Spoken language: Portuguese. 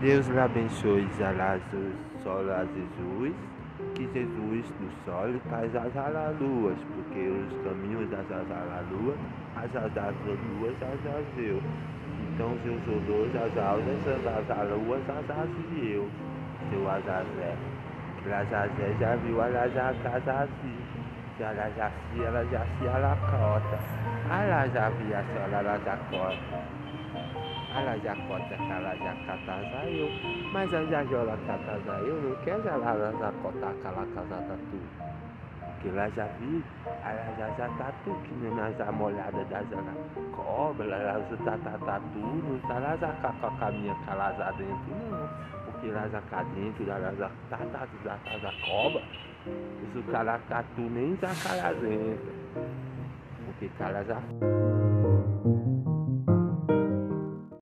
Deus lhe abençoe, Zalazo, Sol a Jesus, que Jesus do sol faz as alaluas, porque os caminhos das alaluas, as das luas, as eu. Então, se eu sou dois, as asas, as alaluas, as eu, seu Azazé. Lazazé já viu a Lazacazazi, se a Lazaci, ela já se alacota, a Lazavia, a Lazacota. Alajacota, Calajacatazaio, mas a Jajola Catazaio não quer Jalajacota, Calacazatatu. Que lá já vi, Alajacatatu, que nem nas da Jana cobra, Alajacatatu, não está lá com a caminha calazada dentro, não. Porque lá já cá dentro, lá já cobra, isso calacatu nem já cala dentro. Porque cala já.